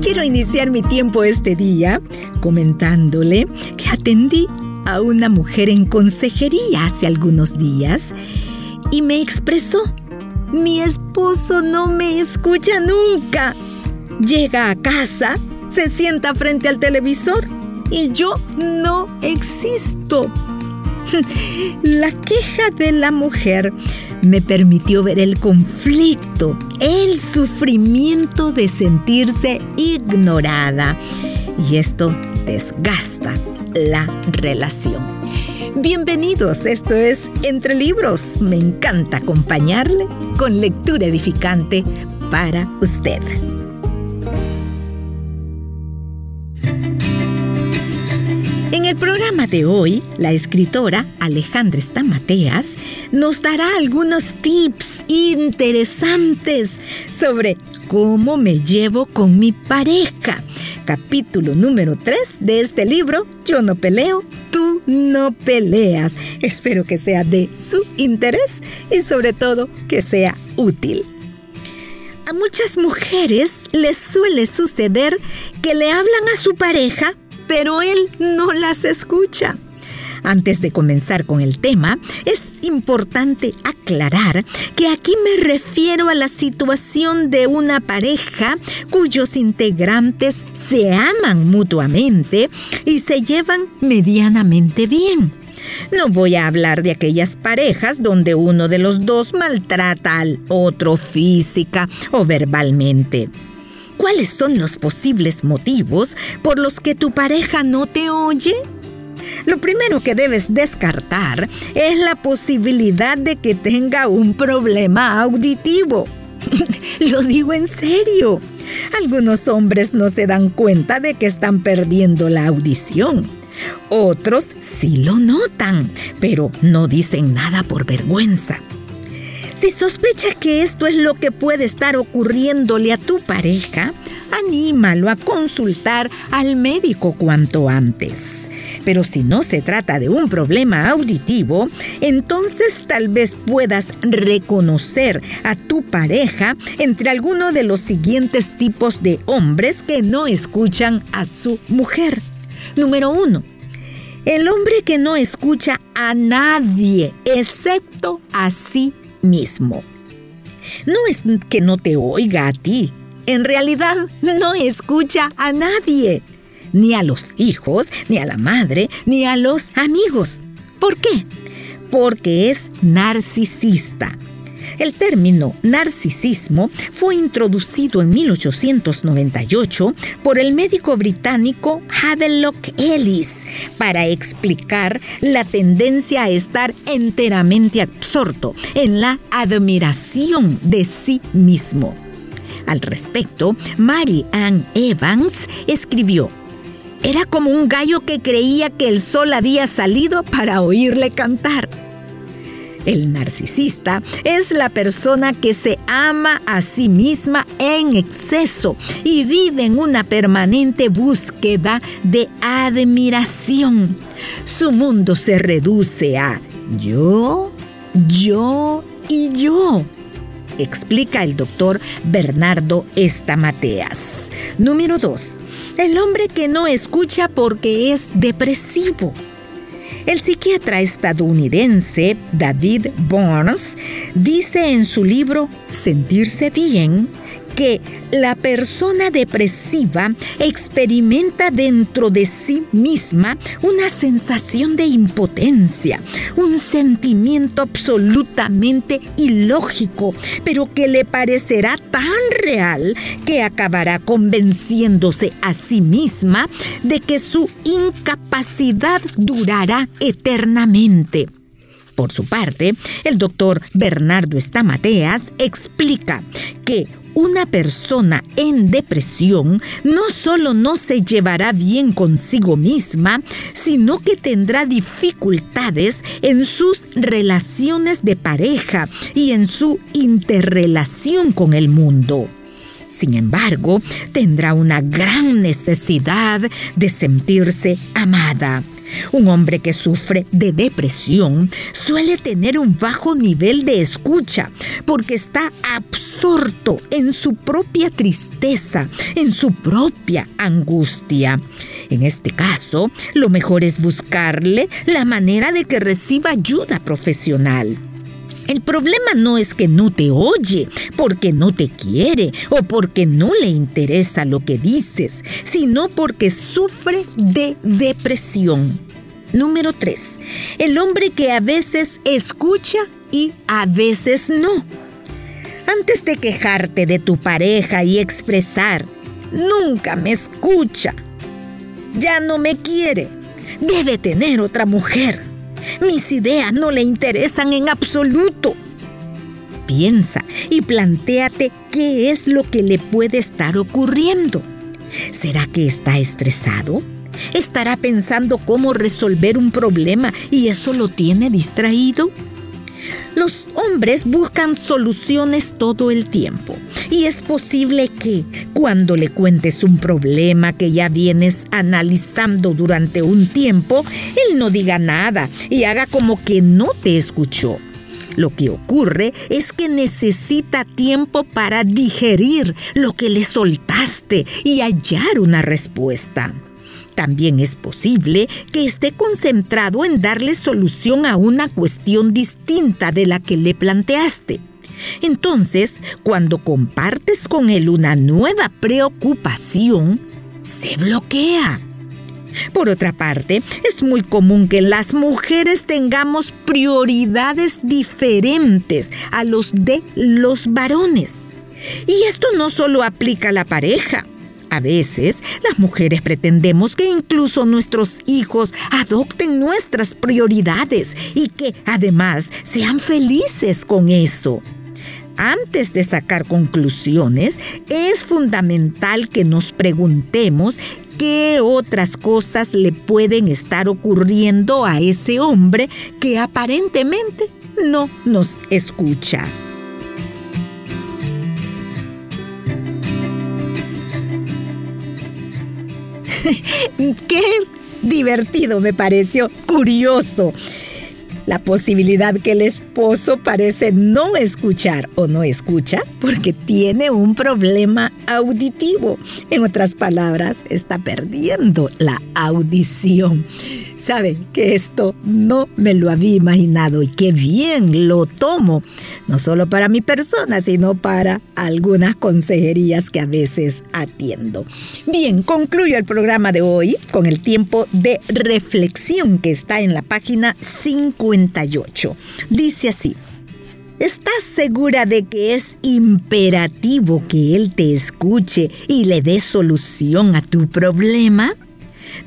Quiero iniciar mi tiempo este día comentándole que atendí a una mujer en consejería hace algunos días y me expresó, mi esposo no me escucha nunca. Llega a casa, se sienta frente al televisor y yo no existo. La queja de la mujer me permitió ver el conflicto, el sufrimiento de sentirse ignorada. Y esto desgasta la relación. Bienvenidos, esto es Entre Libros. Me encanta acompañarle con lectura edificante para usted. Programa de hoy, la escritora Alejandra Stamateas nos dará algunos tips interesantes sobre cómo me llevo con mi pareja. Capítulo número 3 de este libro, Yo no peleo, tú no peleas. Espero que sea de su interés y sobre todo que sea útil. A muchas mujeres les suele suceder que le hablan a su pareja pero él no las escucha. Antes de comenzar con el tema, es importante aclarar que aquí me refiero a la situación de una pareja cuyos integrantes se aman mutuamente y se llevan medianamente bien. No voy a hablar de aquellas parejas donde uno de los dos maltrata al otro física o verbalmente. ¿Cuáles son los posibles motivos por los que tu pareja no te oye? Lo primero que debes descartar es la posibilidad de que tenga un problema auditivo. Lo digo en serio. Algunos hombres no se dan cuenta de que están perdiendo la audición. Otros sí lo notan, pero no dicen nada por vergüenza. Si sospecha que esto es lo que puede estar ocurriéndole a tu pareja, anímalo a consultar al médico cuanto antes. Pero si no se trata de un problema auditivo, entonces tal vez puedas reconocer a tu pareja entre alguno de los siguientes tipos de hombres que no escuchan a su mujer. Número uno, el hombre que no escucha a nadie excepto a sí mismo. No es que no te oiga a ti, en realidad no escucha a nadie, ni a los hijos, ni a la madre, ni a los amigos. ¿Por qué? Porque es narcisista. El término narcisismo fue introducido en 1898 por el médico británico Havelock Ellis para explicar la tendencia a estar enteramente absorto en la admiración de sí mismo. Al respecto, Mary Ann Evans escribió, era como un gallo que creía que el sol había salido para oírle cantar. El narcisista es la persona que se ama a sí misma en exceso y vive en una permanente búsqueda de admiración. Su mundo se reduce a yo, yo y yo explica el doctor Bernardo Estamateas. Número 2. El hombre que no escucha porque es depresivo. El psiquiatra estadounidense David Burns dice en su libro Sentirse bien que la persona depresiva experimenta dentro de sí misma una sensación de impotencia, un sentimiento absolutamente ilógico, pero que le parecerá tan real que acabará convenciéndose a sí misma de que su incapacidad durará eternamente. Por su parte, el doctor Bernardo Stamateas explica que una persona en depresión no solo no se llevará bien consigo misma, sino que tendrá dificultades en sus relaciones de pareja y en su interrelación con el mundo. Sin embargo, tendrá una gran necesidad de sentirse amada. Un hombre que sufre de depresión suele tener un bajo nivel de escucha porque está absorto en su propia tristeza, en su propia angustia. En este caso, lo mejor es buscarle la manera de que reciba ayuda profesional. El problema no es que no te oye, porque no te quiere o porque no le interesa lo que dices, sino porque sufre de depresión. Número 3. El hombre que a veces escucha y a veces no. Antes de quejarte de tu pareja y expresar, nunca me escucha, ya no me quiere, debe tener otra mujer mis ideas no le interesan en absoluto. Piensa y planteate qué es lo que le puede estar ocurriendo. ¿Será que está estresado? ¿Estará pensando cómo resolver un problema y eso lo tiene distraído? Los hombres buscan soluciones todo el tiempo y es posible que cuando le cuentes un problema que ya vienes analizando durante un tiempo, él no diga nada y haga como que no te escuchó. Lo que ocurre es que necesita tiempo para digerir lo que le soltaste y hallar una respuesta. También es posible que esté concentrado en darle solución a una cuestión distinta de la que le planteaste. Entonces, cuando compartes con él una nueva preocupación, se bloquea. Por otra parte, es muy común que las mujeres tengamos prioridades diferentes a los de los varones. Y esto no solo aplica a la pareja, a veces, las mujeres pretendemos que incluso nuestros hijos adopten nuestras prioridades y que además sean felices con eso. Antes de sacar conclusiones, es fundamental que nos preguntemos qué otras cosas le pueden estar ocurriendo a ese hombre que aparentemente no nos escucha. Qué divertido me pareció, curioso. La posibilidad que el esposo parece no escuchar o no escucha porque tiene un problema auditivo. En otras palabras, está perdiendo la audición. Sabe que esto no me lo había imaginado y qué bien lo tomo, no solo para mi persona, sino para algunas consejerías que a veces atiendo. Bien, concluyo el programa de hoy con el tiempo de reflexión que está en la página 58. Dice así. ¿Estás segura de que es imperativo que Él te escuche y le dé solución a tu problema?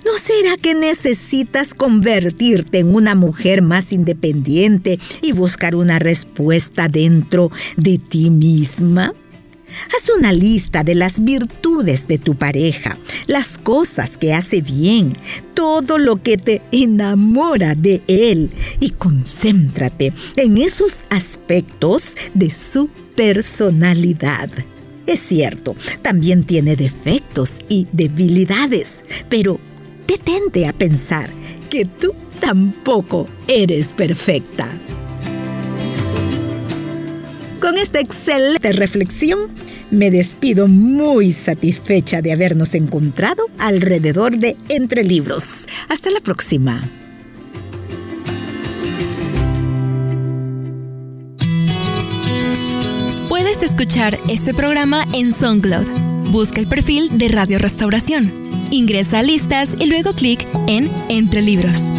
¿No será que necesitas convertirte en una mujer más independiente y buscar una respuesta dentro de ti misma? Haz una lista de las virtudes de tu pareja, las cosas que hace bien, todo lo que te enamora de él y concéntrate en esos aspectos de su personalidad. Es cierto, también tiene defectos y debilidades, pero detente a pensar que tú tampoco eres perfecta. Con esta excelente reflexión, me despido muy satisfecha de habernos encontrado alrededor de Entre Libros. Hasta la próxima. Puedes escuchar este programa en SoundCloud. Busca el perfil de Radio Restauración Ingresa a listas y luego clic en Entre Libros.